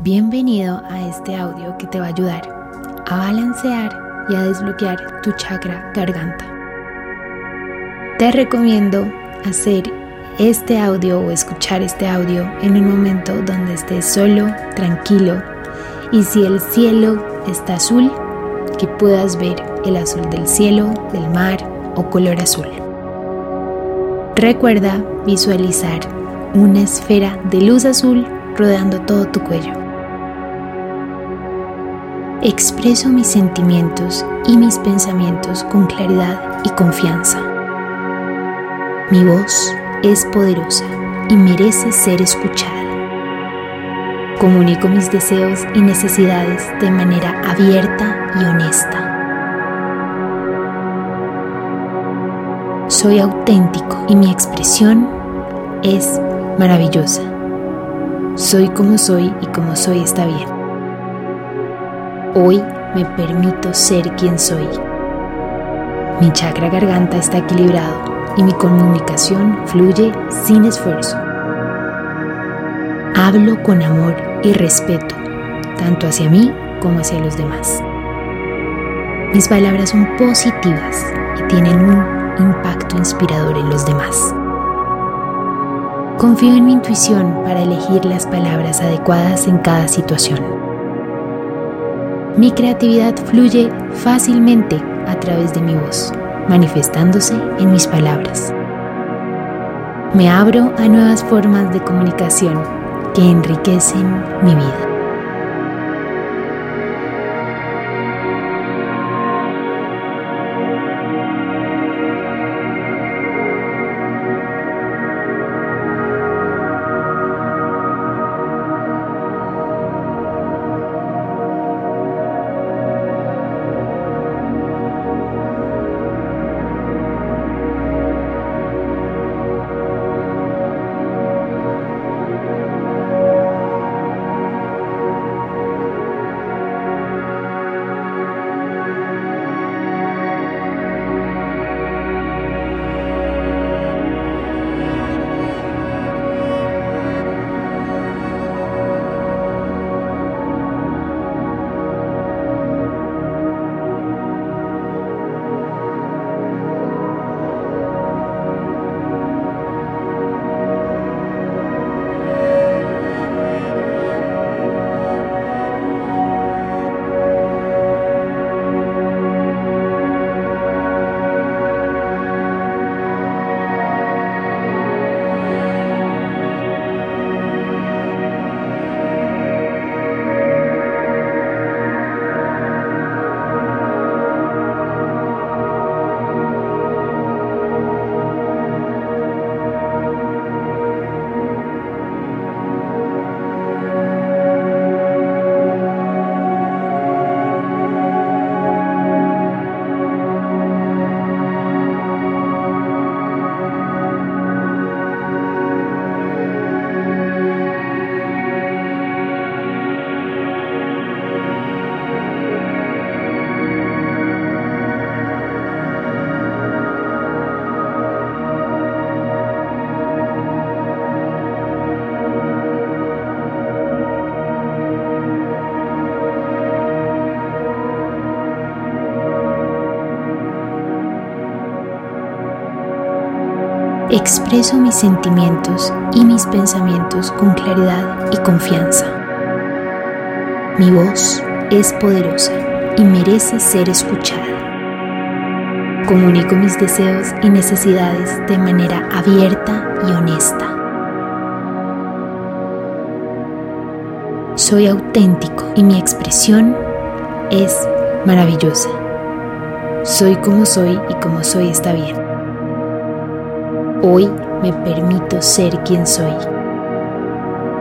Bienvenido a este audio que te va a ayudar a balancear y a desbloquear tu chakra garganta. Te recomiendo hacer este audio o escuchar este audio en un momento donde estés solo, tranquilo y si el cielo está azul, que puedas ver el azul del cielo, del mar o color azul. Recuerda visualizar una esfera de luz azul rodeando todo tu cuello. Expreso mis sentimientos y mis pensamientos con claridad y confianza. Mi voz es poderosa y merece ser escuchada. Comunico mis deseos y necesidades de manera abierta y honesta. Soy auténtico y mi expresión es maravillosa. Soy como soy y como soy está bien. Hoy me permito ser quien soy. Mi chakra garganta está equilibrado y mi comunicación fluye sin esfuerzo. Hablo con amor y respeto, tanto hacia mí como hacia los demás. Mis palabras son positivas y tienen un impacto inspirador en los demás. Confío en mi intuición para elegir las palabras adecuadas en cada situación. Mi creatividad fluye fácilmente a través de mi voz, manifestándose en mis palabras. Me abro a nuevas formas de comunicación que enriquecen mi vida. Expreso mis sentimientos y mis pensamientos con claridad y confianza. Mi voz es poderosa y merece ser escuchada. Comunico mis deseos y necesidades de manera abierta y honesta. Soy auténtico y mi expresión es maravillosa. Soy como soy y como soy está bien. Hoy me permito ser quien soy.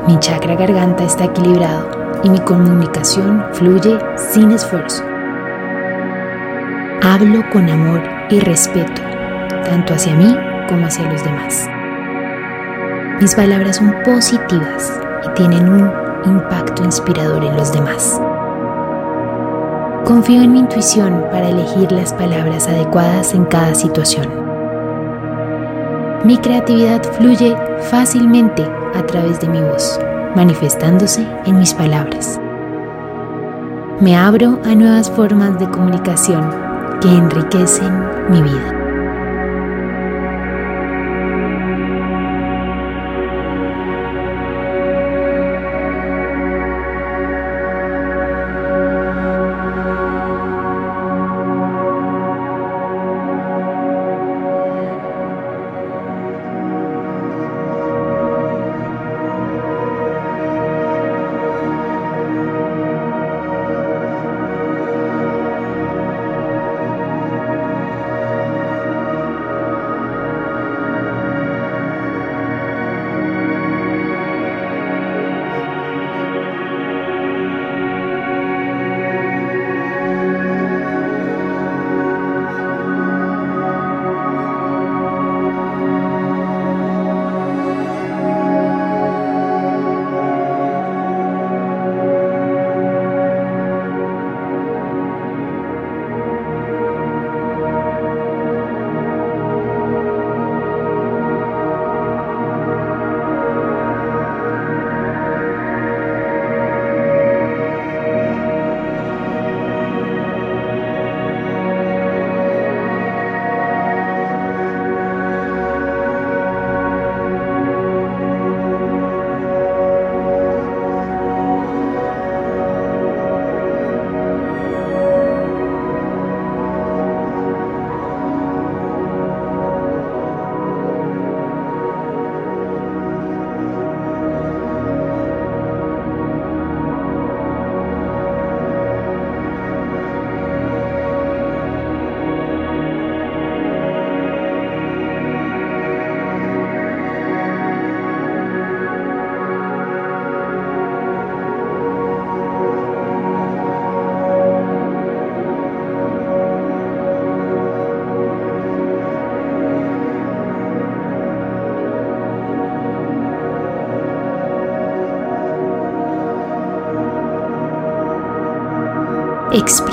Mi chakra garganta está equilibrado y mi comunicación fluye sin esfuerzo. Hablo con amor y respeto, tanto hacia mí como hacia los demás. Mis palabras son positivas y tienen un impacto inspirador en los demás. Confío en mi intuición para elegir las palabras adecuadas en cada situación. Mi creatividad fluye fácilmente a través de mi voz, manifestándose en mis palabras. Me abro a nuevas formas de comunicación que enriquecen mi vida.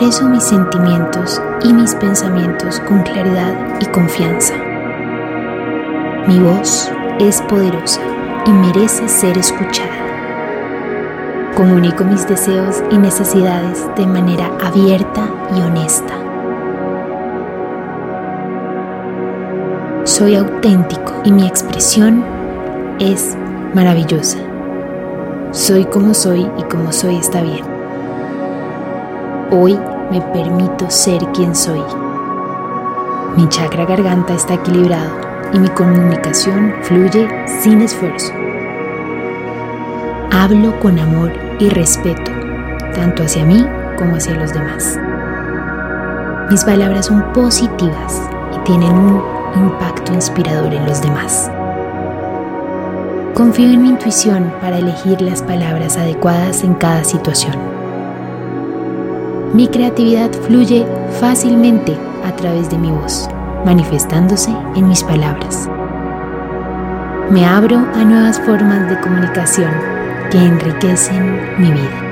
Expreso mis sentimientos y mis pensamientos con claridad y confianza. Mi voz es poderosa y merece ser escuchada. Comunico mis deseos y necesidades de manera abierta y honesta. Soy auténtico y mi expresión es maravillosa. Soy como soy y como soy está bien. Hoy me permito ser quien soy. Mi chakra garganta está equilibrado y mi comunicación fluye sin esfuerzo. Hablo con amor y respeto, tanto hacia mí como hacia los demás. Mis palabras son positivas y tienen un impacto inspirador en los demás. Confío en mi intuición para elegir las palabras adecuadas en cada situación. Mi creatividad fluye fácilmente a través de mi voz, manifestándose en mis palabras. Me abro a nuevas formas de comunicación que enriquecen mi vida.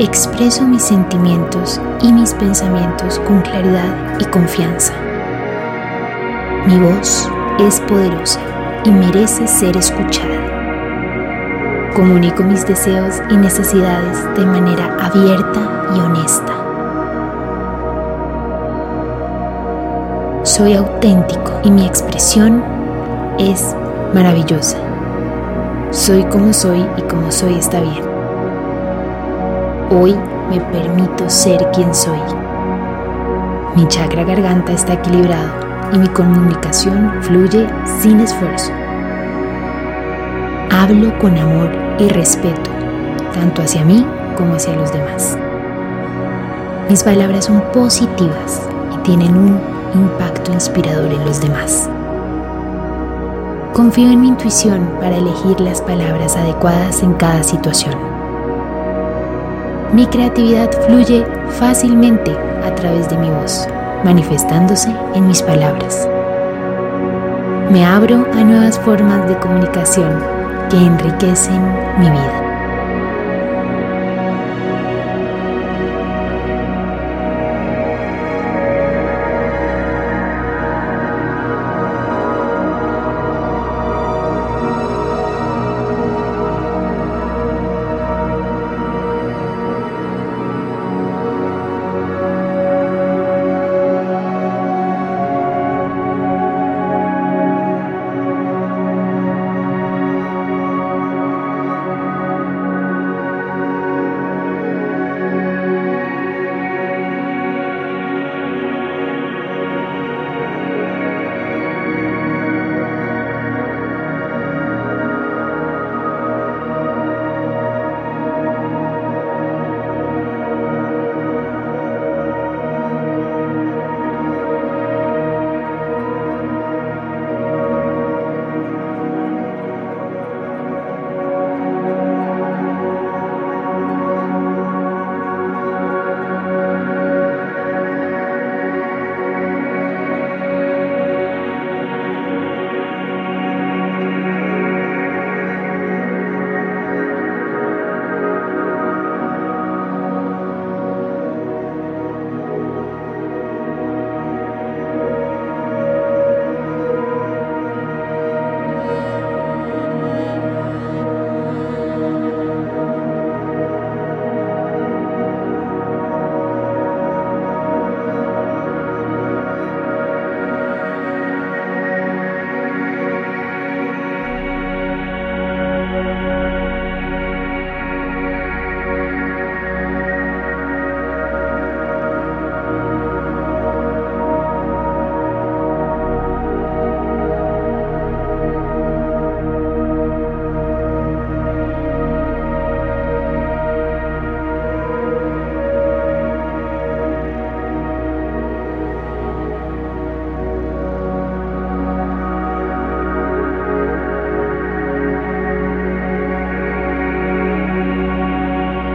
Expreso mis sentimientos y mis pensamientos con claridad y confianza. Mi voz es poderosa y merece ser escuchada. Comunico mis deseos y necesidades de manera abierta y honesta. Soy auténtico y mi expresión es maravillosa. Soy como soy y como soy está bien. Hoy me permito ser quien soy. Mi chakra garganta está equilibrado y mi comunicación fluye sin esfuerzo. Hablo con amor y respeto, tanto hacia mí como hacia los demás. Mis palabras son positivas y tienen un impacto inspirador en los demás. Confío en mi intuición para elegir las palabras adecuadas en cada situación. Mi creatividad fluye fácilmente a través de mi voz, manifestándose en mis palabras. Me abro a nuevas formas de comunicación que enriquecen mi vida.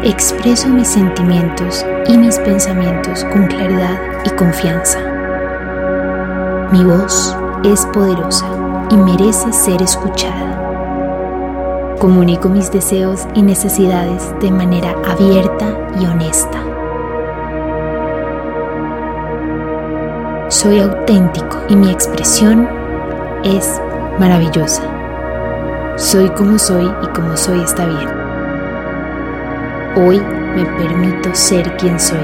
Expreso mis sentimientos y mis pensamientos con claridad y confianza. Mi voz es poderosa y merece ser escuchada. Comunico mis deseos y necesidades de manera abierta y honesta. Soy auténtico y mi expresión es maravillosa. Soy como soy y como soy está bien. Hoy me permito ser quien soy.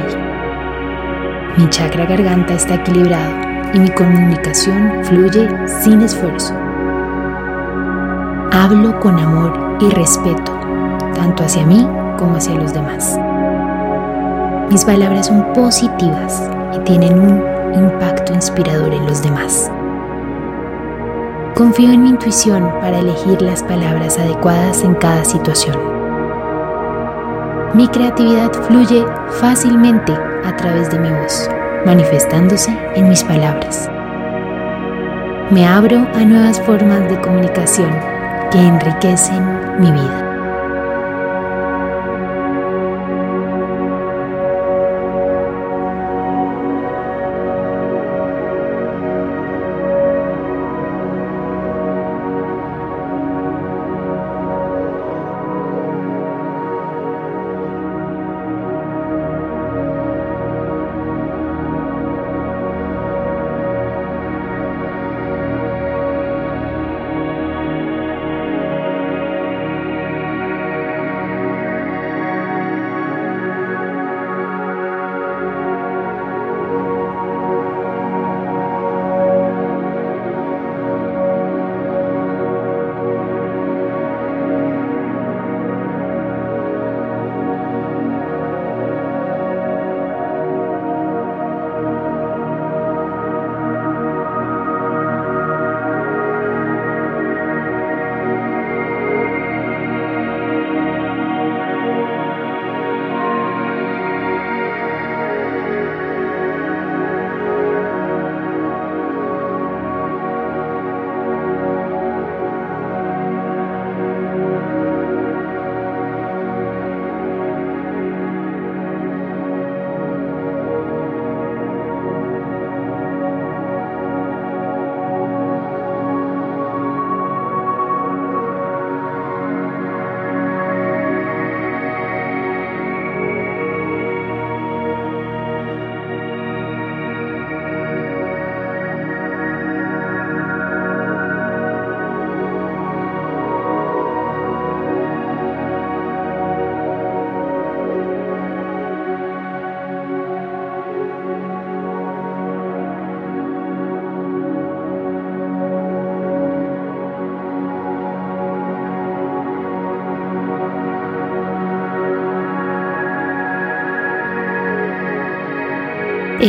Mi chakra garganta está equilibrado y mi comunicación fluye sin esfuerzo. Hablo con amor y respeto, tanto hacia mí como hacia los demás. Mis palabras son positivas y tienen un impacto inspirador en los demás. Confío en mi intuición para elegir las palabras adecuadas en cada situación. Mi creatividad fluye fácilmente a través de mi voz, manifestándose en mis palabras. Me abro a nuevas formas de comunicación que enriquecen mi vida.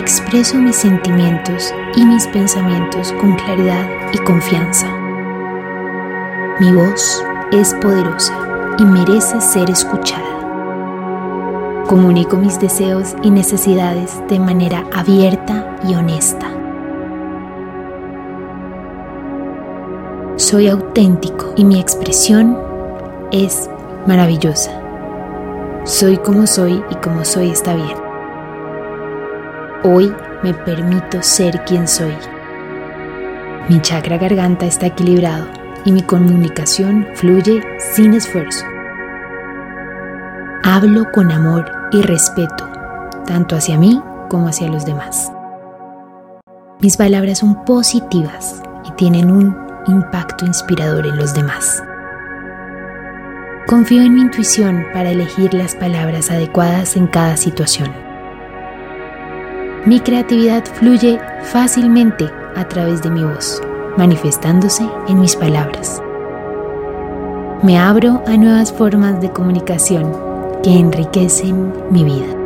Expreso mis sentimientos y mis pensamientos con claridad y confianza. Mi voz es poderosa y merece ser escuchada. Comunico mis deseos y necesidades de manera abierta y honesta. Soy auténtico y mi expresión es maravillosa. Soy como soy y como soy está bien. Hoy me permito ser quien soy. Mi chakra garganta está equilibrado y mi comunicación fluye sin esfuerzo. Hablo con amor y respeto, tanto hacia mí como hacia los demás. Mis palabras son positivas y tienen un impacto inspirador en los demás. Confío en mi intuición para elegir las palabras adecuadas en cada situación. Mi creatividad fluye fácilmente a través de mi voz, manifestándose en mis palabras. Me abro a nuevas formas de comunicación que enriquecen mi vida.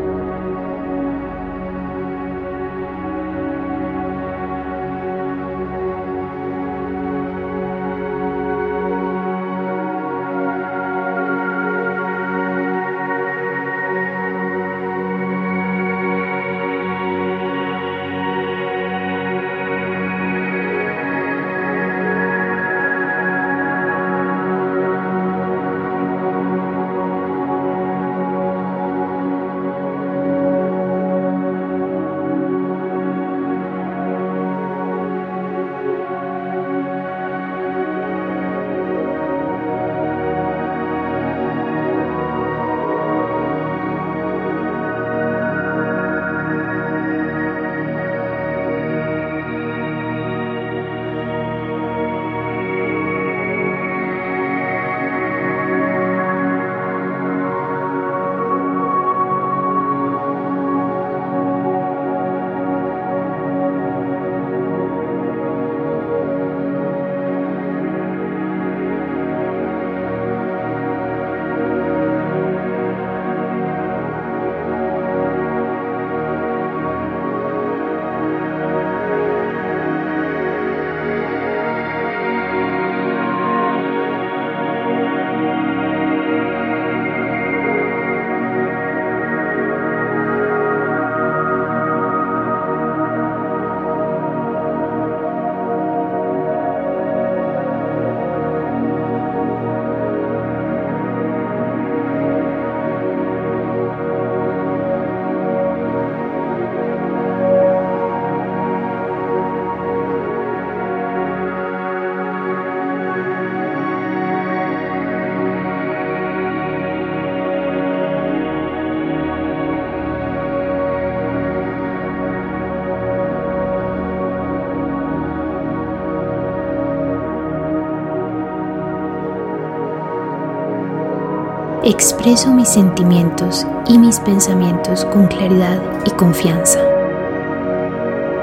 Expreso mis sentimientos y mis pensamientos con claridad y confianza.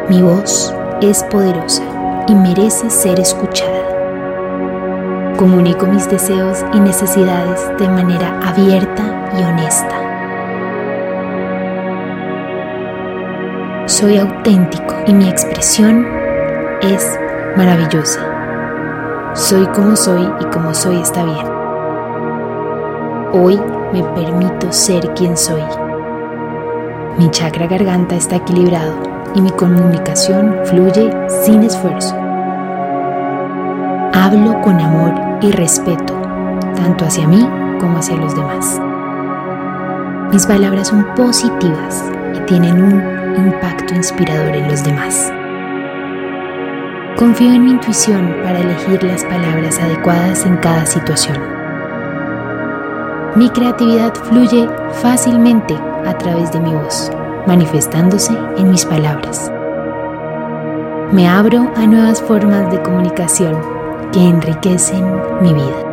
Mi voz es poderosa y merece ser escuchada. Comunico mis deseos y necesidades de manera abierta y honesta. Soy auténtico y mi expresión es maravillosa. Soy como soy y como soy está bien. Hoy me permito ser quien soy. Mi chakra garganta está equilibrado y mi comunicación fluye sin esfuerzo. Hablo con amor y respeto, tanto hacia mí como hacia los demás. Mis palabras son positivas y tienen un impacto inspirador en los demás. Confío en mi intuición para elegir las palabras adecuadas en cada situación. Mi creatividad fluye fácilmente a través de mi voz, manifestándose en mis palabras. Me abro a nuevas formas de comunicación que enriquecen mi vida.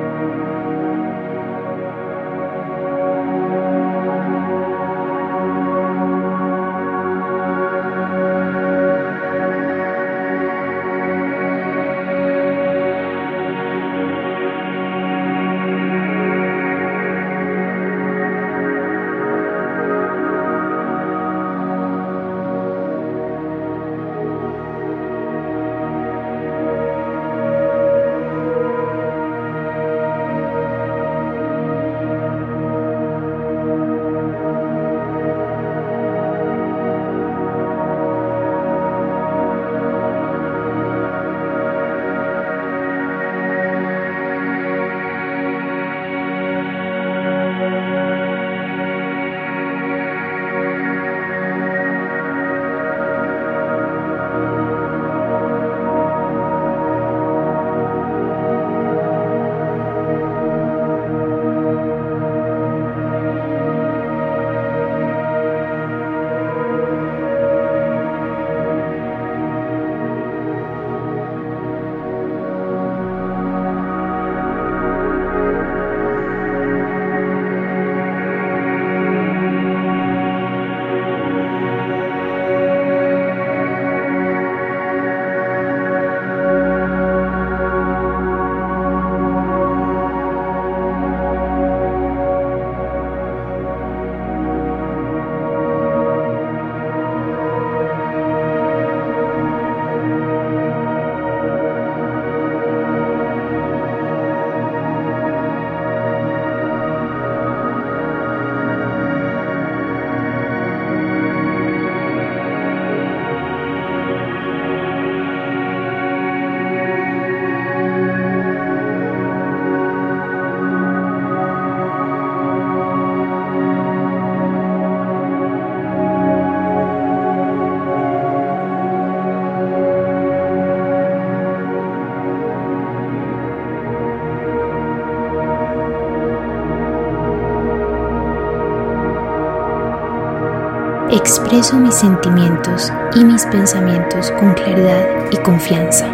Expreso mis sentimientos y mis pensamientos con claridad y confianza.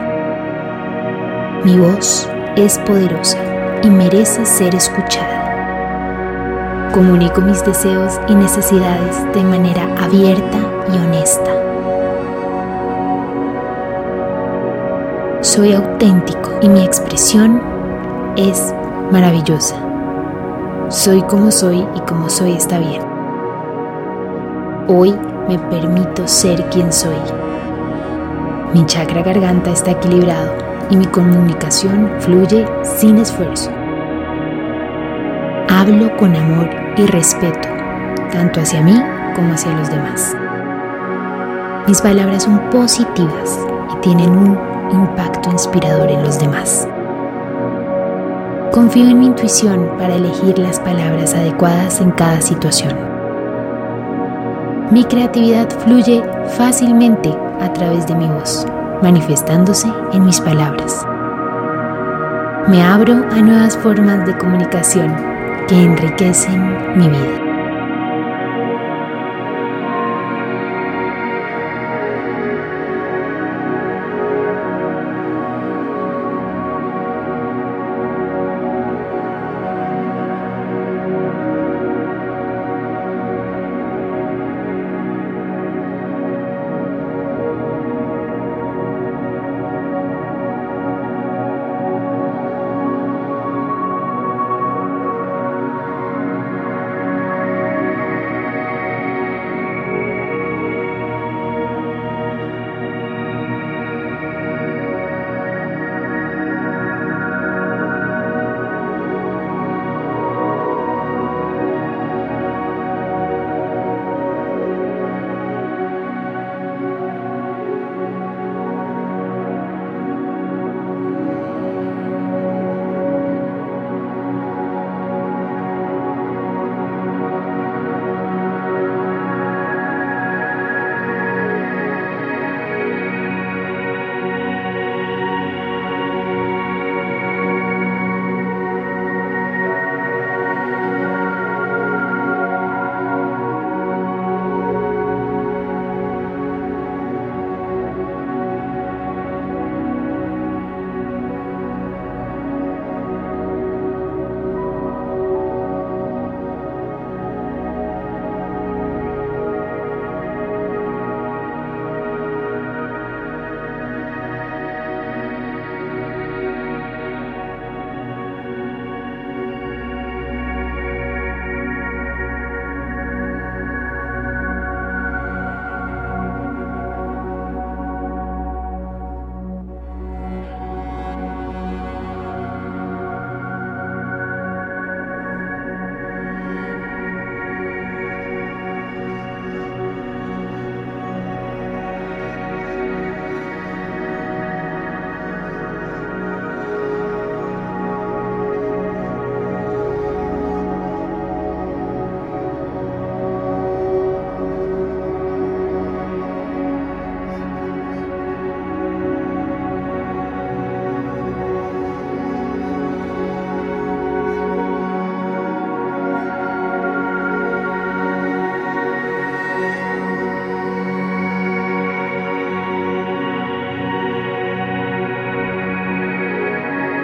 Mi voz es poderosa y merece ser escuchada. Comunico mis deseos y necesidades de manera abierta y honesta. Soy auténtico y mi expresión es maravillosa. Soy como soy y como soy está bien. Hoy me permito ser quien soy. Mi chakra garganta está equilibrado y mi comunicación fluye sin esfuerzo. Hablo con amor y respeto, tanto hacia mí como hacia los demás. Mis palabras son positivas y tienen un impacto inspirador en los demás. Confío en mi intuición para elegir las palabras adecuadas en cada situación. Mi creatividad fluye fácilmente a través de mi voz, manifestándose en mis palabras. Me abro a nuevas formas de comunicación que enriquecen mi vida.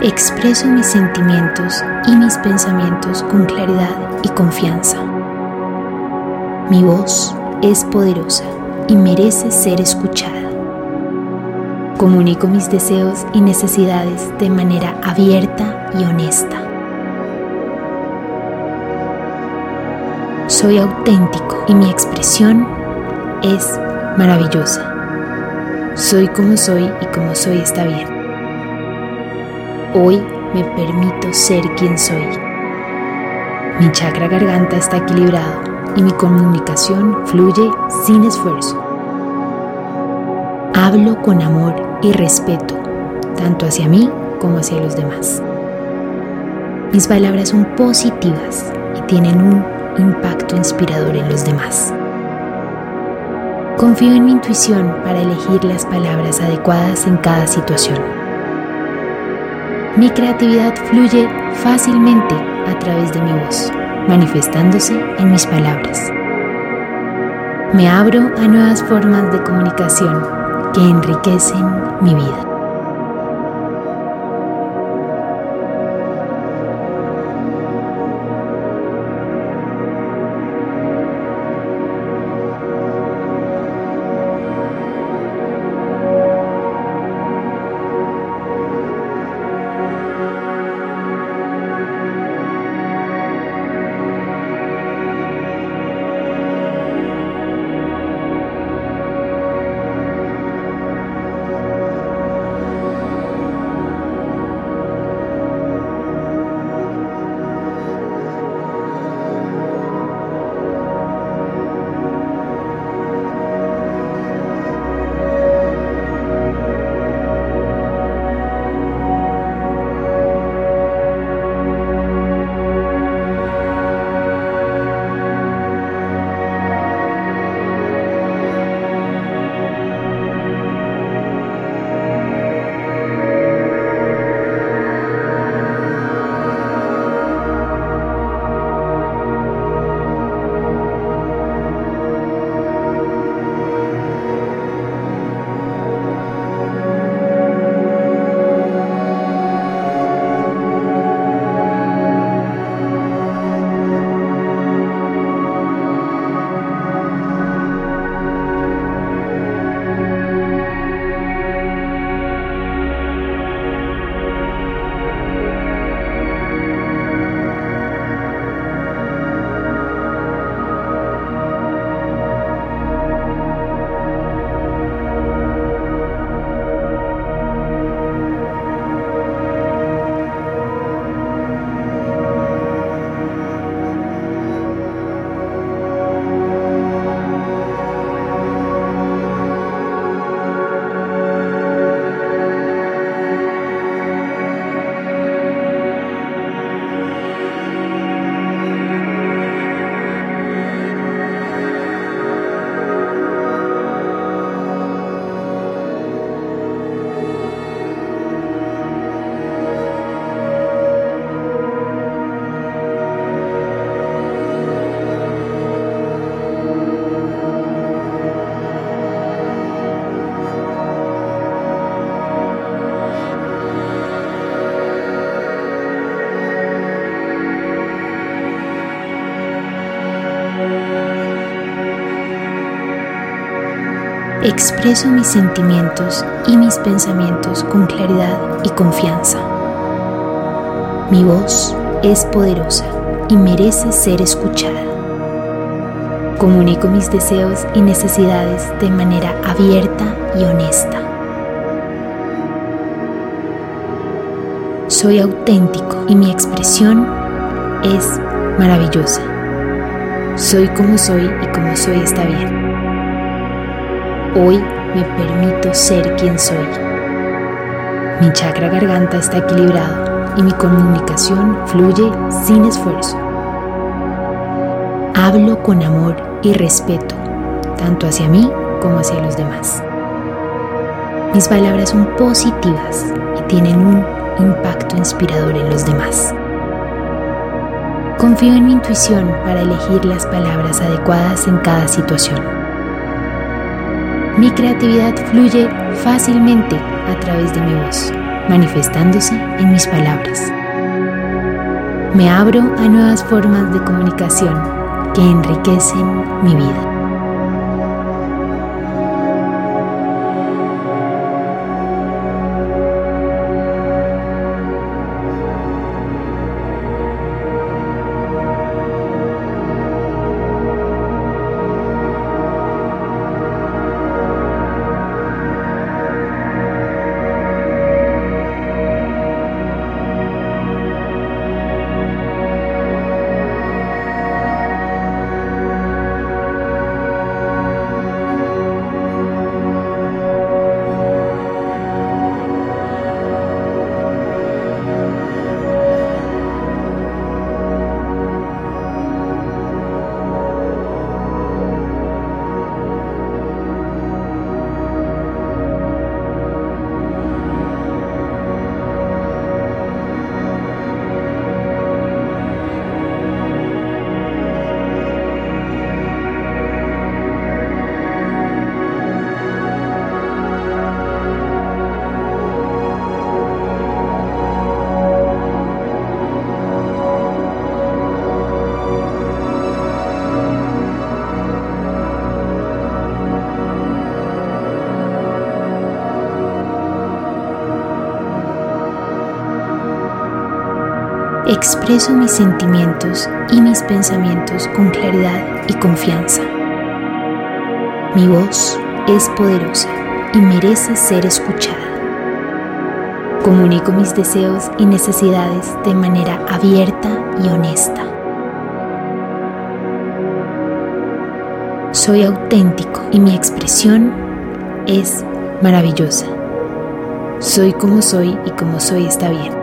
Expreso mis sentimientos y mis pensamientos con claridad y confianza. Mi voz es poderosa y merece ser escuchada. Comunico mis deseos y necesidades de manera abierta y honesta. Soy auténtico y mi expresión es maravillosa. Soy como soy y como soy está bien. Hoy me permito ser quien soy. Mi chakra garganta está equilibrado y mi comunicación fluye sin esfuerzo. Hablo con amor y respeto, tanto hacia mí como hacia los demás. Mis palabras son positivas y tienen un impacto inspirador en los demás. Confío en mi intuición para elegir las palabras adecuadas en cada situación. Mi creatividad fluye fácilmente a través de mi voz, manifestándose en mis palabras. Me abro a nuevas formas de comunicación que enriquecen mi vida. Expreso mis sentimientos y mis pensamientos con claridad y confianza. Mi voz es poderosa y merece ser escuchada. Comunico mis deseos y necesidades de manera abierta y honesta. Soy auténtico y mi expresión es maravillosa. Soy como soy y como soy está bien. Hoy me permito ser quien soy. Mi chakra garganta está equilibrado y mi comunicación fluye sin esfuerzo. Hablo con amor y respeto, tanto hacia mí como hacia los demás. Mis palabras son positivas y tienen un impacto inspirador en los demás. Confío en mi intuición para elegir las palabras adecuadas en cada situación. Mi creatividad fluye fácilmente a través de mi voz, manifestándose en mis palabras. Me abro a nuevas formas de comunicación que enriquecen mi vida. Expreso mis sentimientos y mis pensamientos con claridad y confianza. Mi voz es poderosa y merece ser escuchada. Comunico mis deseos y necesidades de manera abierta y honesta. Soy auténtico y mi expresión es maravillosa. Soy como soy y como soy está bien.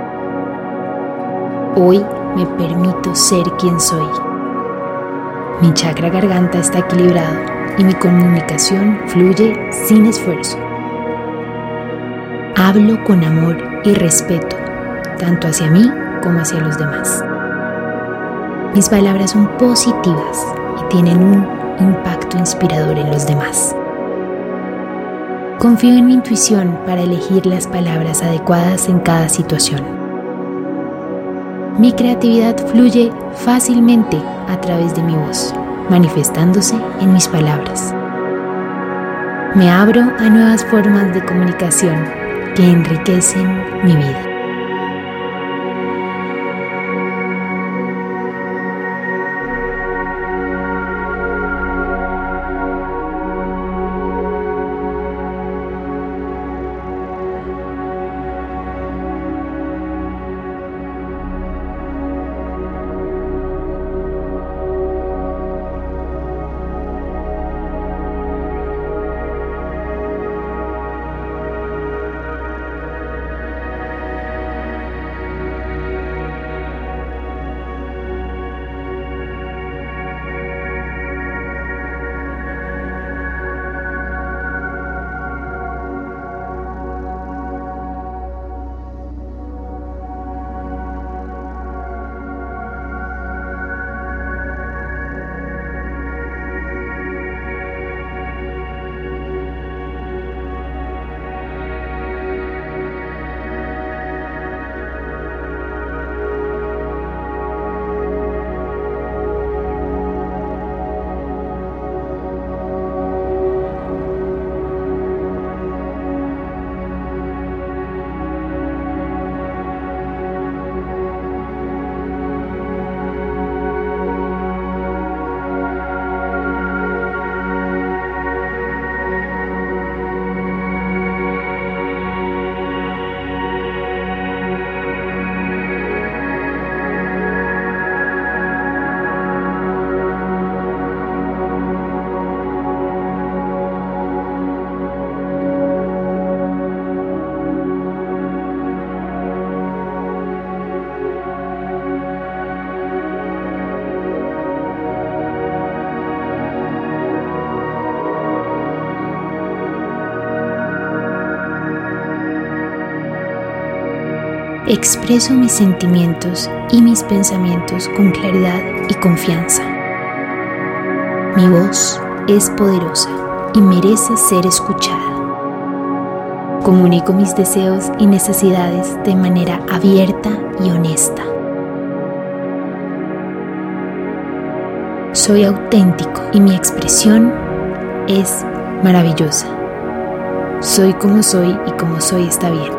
Hoy me permito ser quien soy. Mi chakra garganta está equilibrado y mi comunicación fluye sin esfuerzo. Hablo con amor y respeto, tanto hacia mí como hacia los demás. Mis palabras son positivas y tienen un impacto inspirador en los demás. Confío en mi intuición para elegir las palabras adecuadas en cada situación. Mi creatividad fluye fácilmente a través de mi voz, manifestándose en mis palabras. Me abro a nuevas formas de comunicación que enriquecen mi vida. Expreso mis sentimientos y mis pensamientos con claridad y confianza. Mi voz es poderosa y merece ser escuchada. Comunico mis deseos y necesidades de manera abierta y honesta. Soy auténtico y mi expresión es maravillosa. Soy como soy y como soy está bien.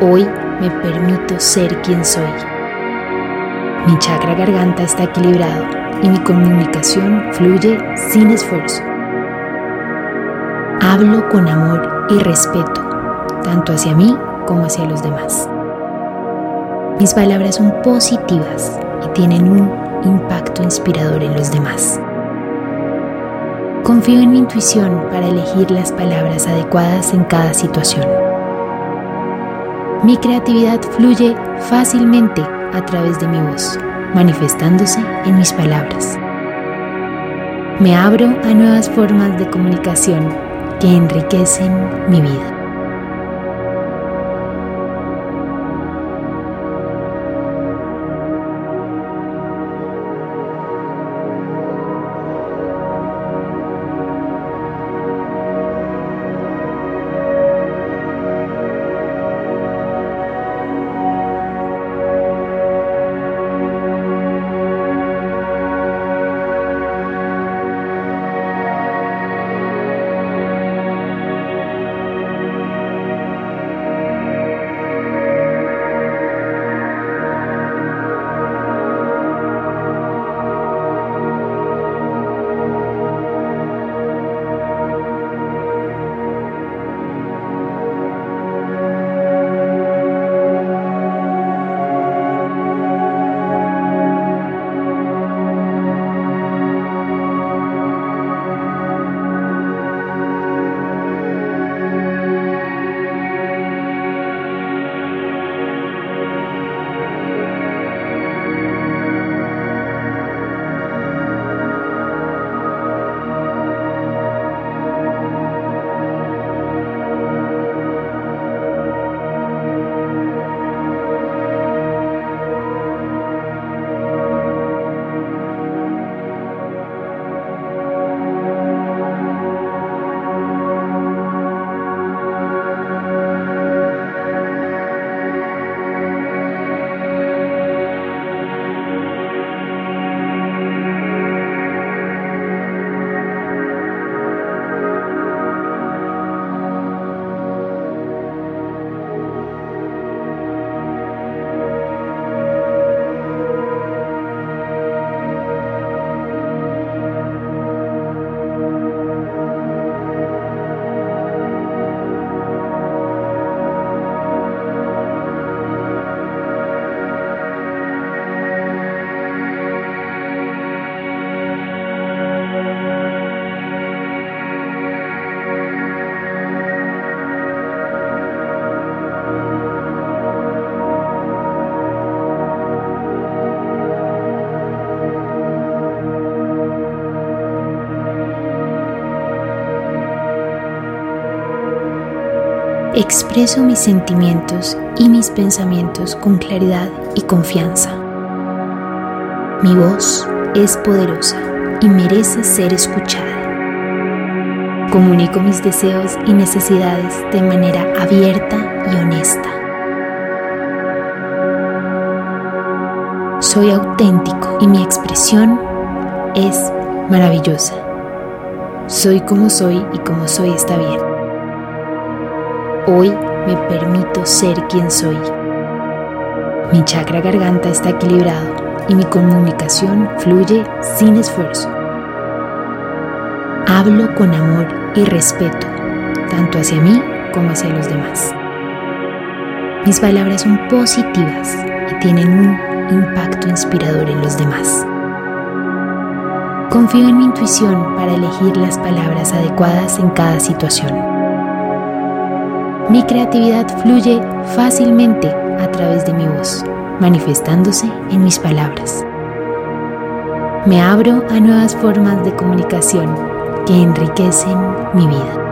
Hoy me permito ser quien soy. Mi chakra garganta está equilibrado y mi comunicación fluye sin esfuerzo. Hablo con amor y respeto, tanto hacia mí como hacia los demás. Mis palabras son positivas y tienen un impacto inspirador en los demás. Confío en mi intuición para elegir las palabras adecuadas en cada situación. Mi creatividad fluye fácilmente a través de mi voz, manifestándose en mis palabras. Me abro a nuevas formas de comunicación que enriquecen mi vida. Expreso mis sentimientos y mis pensamientos con claridad y confianza. Mi voz es poderosa y merece ser escuchada. Comunico mis deseos y necesidades de manera abierta y honesta. Soy auténtico y mi expresión es maravillosa. Soy como soy y como soy está bien. Hoy me permito ser quien soy. Mi chakra garganta está equilibrado y mi comunicación fluye sin esfuerzo. Hablo con amor y respeto, tanto hacia mí como hacia los demás. Mis palabras son positivas y tienen un impacto inspirador en los demás. Confío en mi intuición para elegir las palabras adecuadas en cada situación. Mi creatividad fluye fácilmente a través de mi voz, manifestándose en mis palabras. Me abro a nuevas formas de comunicación que enriquecen mi vida.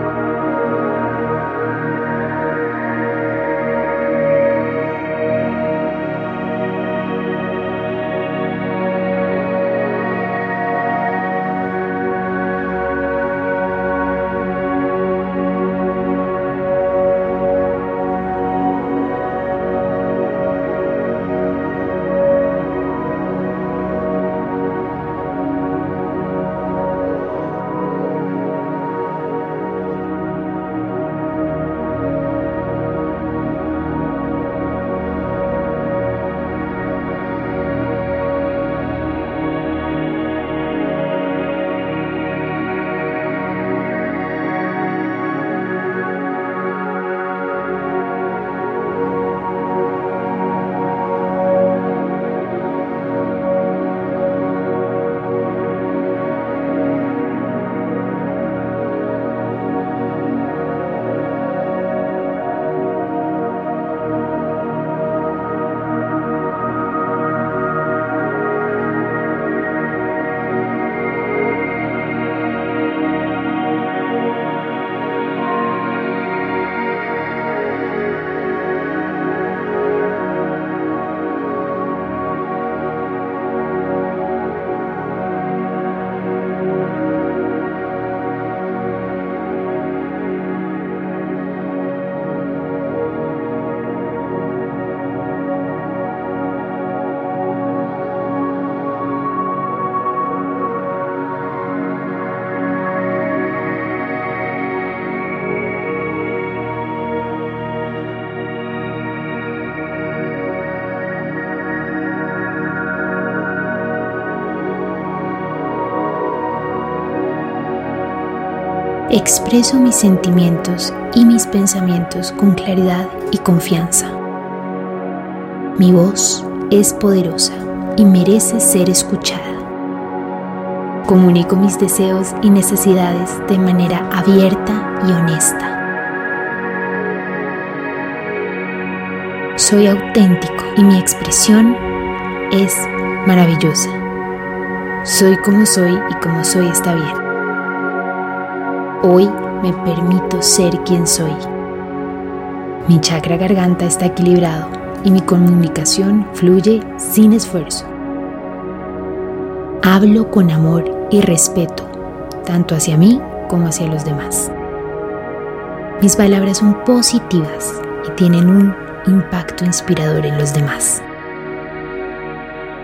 Expreso mis sentimientos y mis pensamientos con claridad y confianza. Mi voz es poderosa y merece ser escuchada. Comunico mis deseos y necesidades de manera abierta y honesta. Soy auténtico y mi expresión es maravillosa. Soy como soy y como soy está bien. Hoy me permito ser quien soy. Mi chakra garganta está equilibrado y mi comunicación fluye sin esfuerzo. Hablo con amor y respeto, tanto hacia mí como hacia los demás. Mis palabras son positivas y tienen un impacto inspirador en los demás.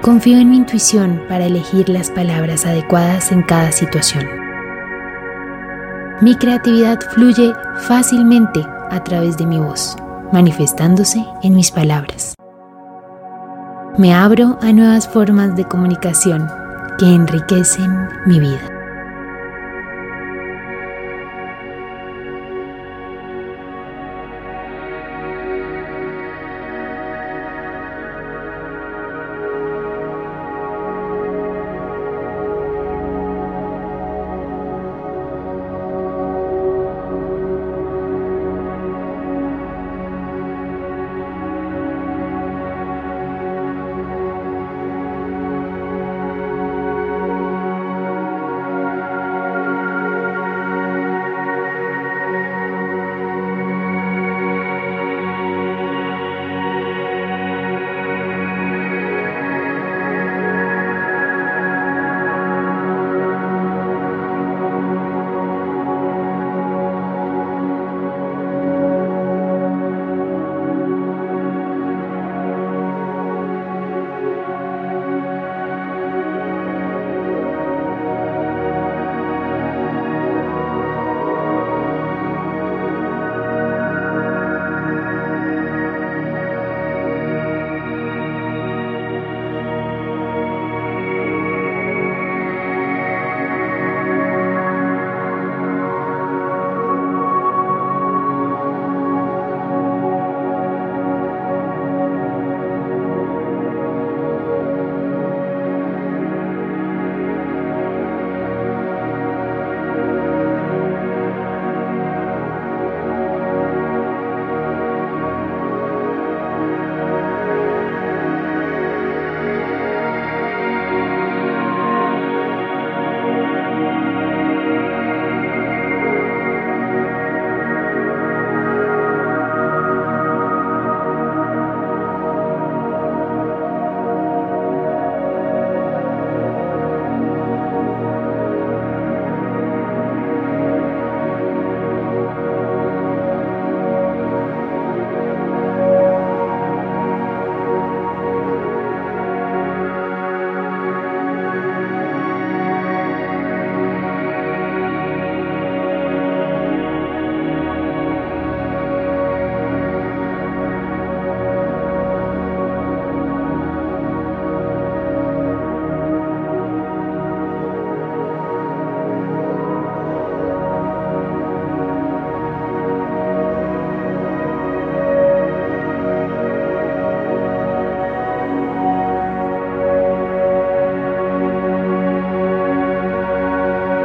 Confío en mi intuición para elegir las palabras adecuadas en cada situación. Mi creatividad fluye fácilmente a través de mi voz, manifestándose en mis palabras. Me abro a nuevas formas de comunicación que enriquecen mi vida.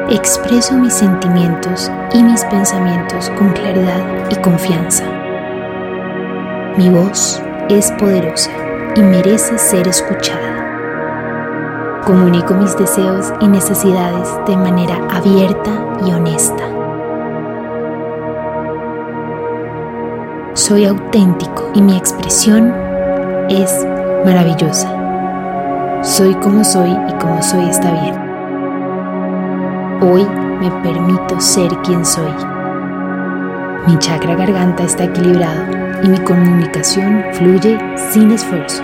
Expreso mis sentimientos y mis pensamientos con claridad y confianza. Mi voz es poderosa y merece ser escuchada. Comunico mis deseos y necesidades de manera abierta y honesta. Soy auténtico y mi expresión es maravillosa. Soy como soy y como soy está bien. Hoy me permito ser quien soy. Mi chakra garganta está equilibrado y mi comunicación fluye sin esfuerzo.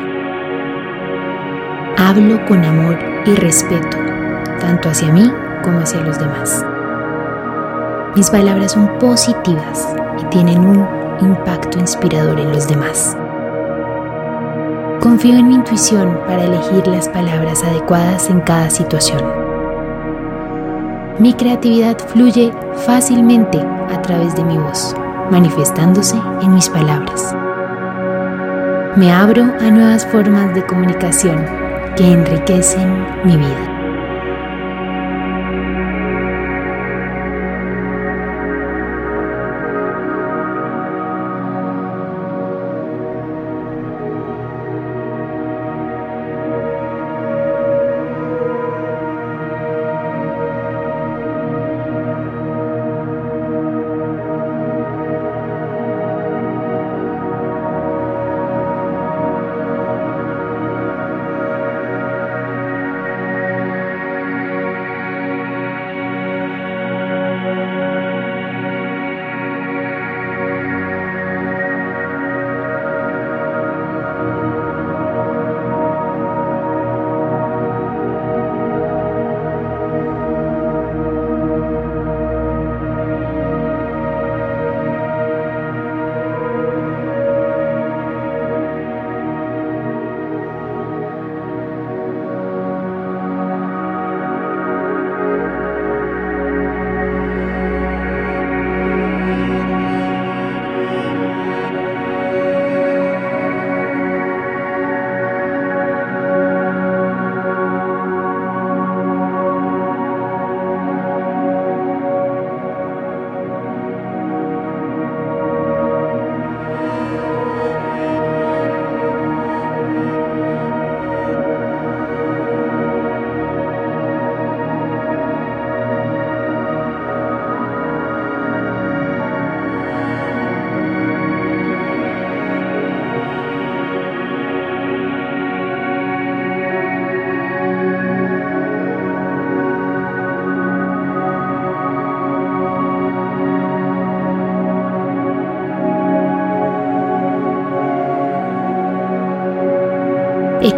Hablo con amor y respeto, tanto hacia mí como hacia los demás. Mis palabras son positivas y tienen un impacto inspirador en los demás. Confío en mi intuición para elegir las palabras adecuadas en cada situación. Mi creatividad fluye fácilmente a través de mi voz, manifestándose en mis palabras. Me abro a nuevas formas de comunicación que enriquecen mi vida.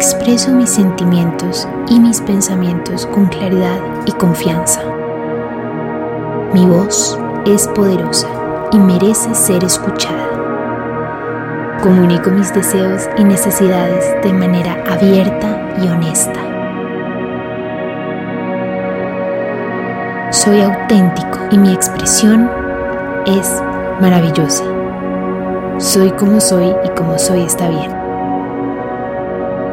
Expreso mis sentimientos y mis pensamientos con claridad y confianza. Mi voz es poderosa y merece ser escuchada. Comunico mis deseos y necesidades de manera abierta y honesta. Soy auténtico y mi expresión es maravillosa. Soy como soy y como soy está bien.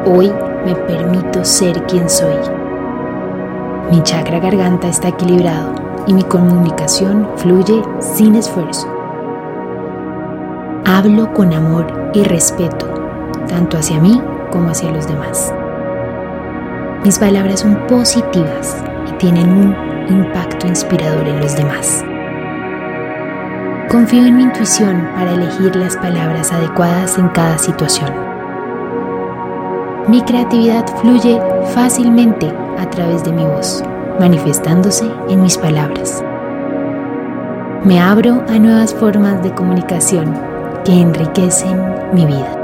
Hoy me permito ser quien soy. Mi chakra garganta está equilibrado y mi comunicación fluye sin esfuerzo. Hablo con amor y respeto, tanto hacia mí como hacia los demás. Mis palabras son positivas y tienen un impacto inspirador en los demás. Confío en mi intuición para elegir las palabras adecuadas en cada situación. Mi creatividad fluye fácilmente a través de mi voz, manifestándose en mis palabras. Me abro a nuevas formas de comunicación que enriquecen mi vida.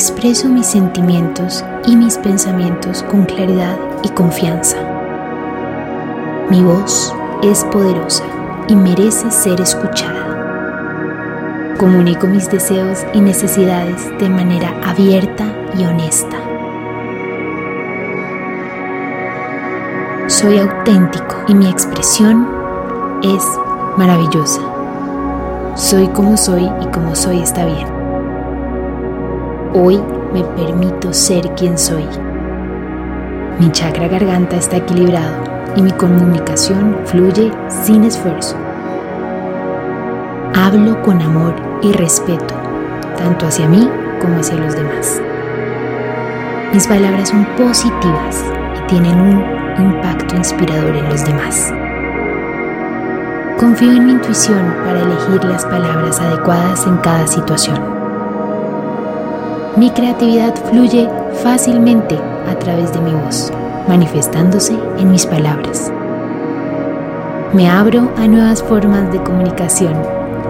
Expreso mis sentimientos y mis pensamientos con claridad y confianza. Mi voz es poderosa y merece ser escuchada. Comunico mis deseos y necesidades de manera abierta y honesta. Soy auténtico y mi expresión es maravillosa. Soy como soy y como soy está bien. Hoy me permito ser quien soy. Mi chakra garganta está equilibrado y mi comunicación fluye sin esfuerzo. Hablo con amor y respeto, tanto hacia mí como hacia los demás. Mis palabras son positivas y tienen un impacto inspirador en los demás. Confío en mi intuición para elegir las palabras adecuadas en cada situación. Mi creatividad fluye fácilmente a través de mi voz, manifestándose en mis palabras. Me abro a nuevas formas de comunicación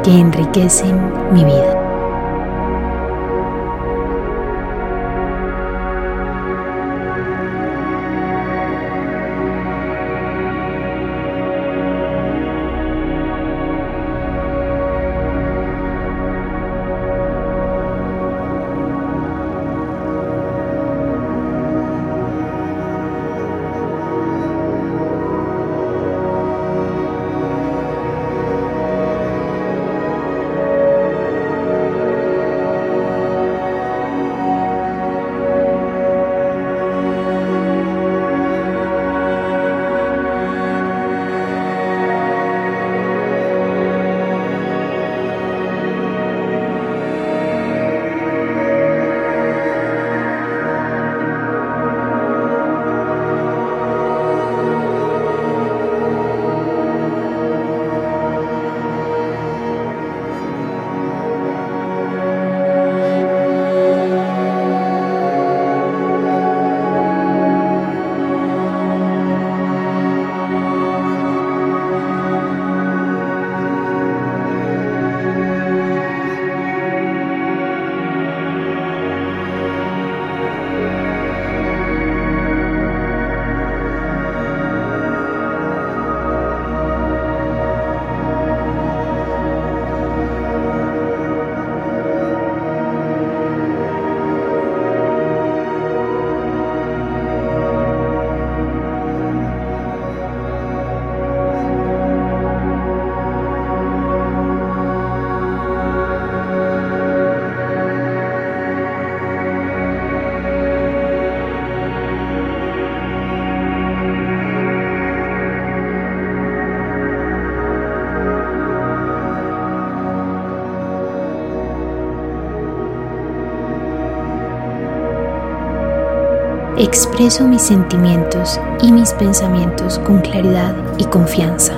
que enriquecen mi vida. Expreso mis sentimientos y mis pensamientos con claridad y confianza.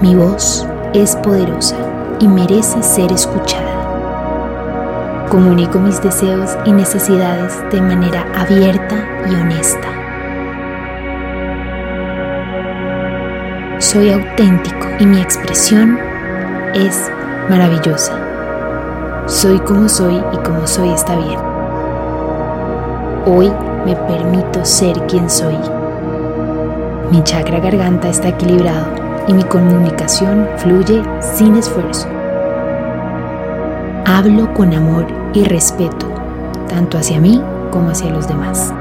Mi voz es poderosa y merece ser escuchada. Comunico mis deseos y necesidades de manera abierta y honesta. Soy auténtico y mi expresión es maravillosa. Soy como soy y como soy está bien. Hoy me permito ser quien soy. Mi chakra garganta está equilibrado y mi comunicación fluye sin esfuerzo. Hablo con amor y respeto, tanto hacia mí como hacia los demás.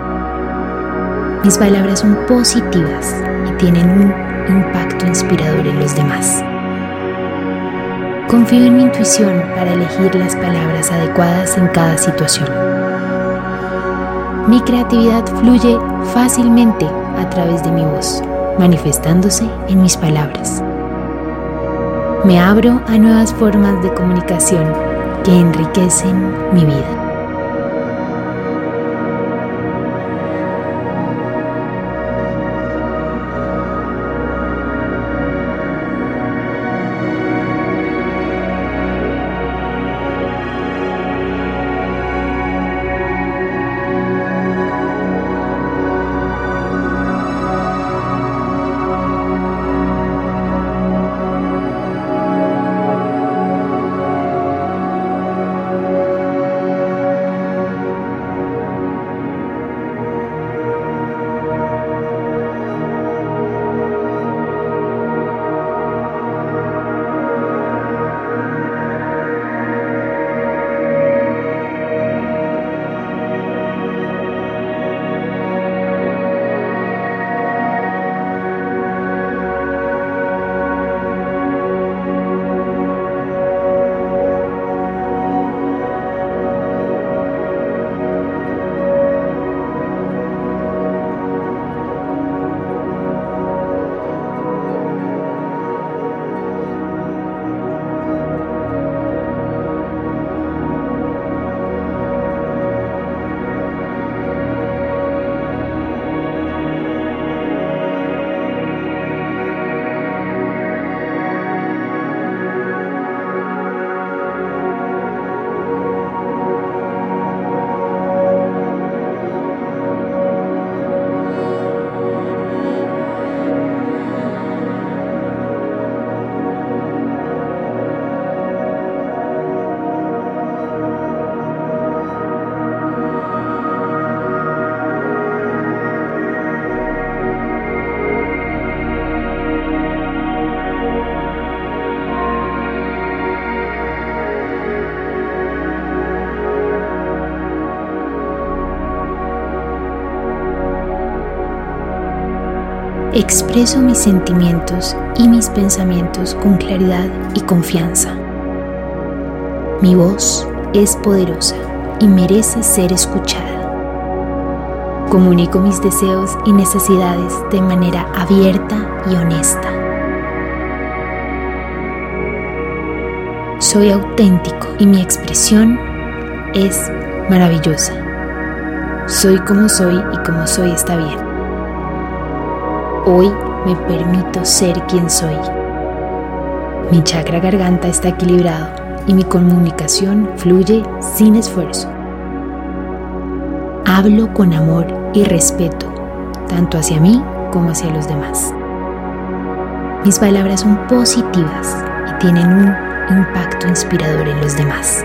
Mis palabras son positivas y tienen un impacto inspirador en los demás. Confío en mi intuición para elegir las palabras adecuadas en cada situación. Mi creatividad fluye fácilmente a través de mi voz, manifestándose en mis palabras. Me abro a nuevas formas de comunicación que enriquecen mi vida. Expreso mis sentimientos y mis pensamientos con claridad y confianza. Mi voz es poderosa y merece ser escuchada. Comunico mis deseos y necesidades de manera abierta y honesta. Soy auténtico y mi expresión es maravillosa. Soy como soy y como soy está bien. Hoy me permito ser quien soy. Mi chakra garganta está equilibrado y mi comunicación fluye sin esfuerzo. Hablo con amor y respeto, tanto hacia mí como hacia los demás. Mis palabras son positivas y tienen un impacto inspirador en los demás.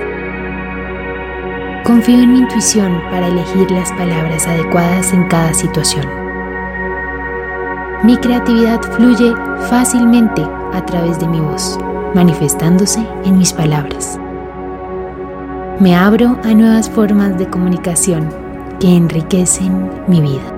Confío en mi intuición para elegir las palabras adecuadas en cada situación. Mi creatividad fluye fácilmente a través de mi voz, manifestándose en mis palabras. Me abro a nuevas formas de comunicación que enriquecen mi vida.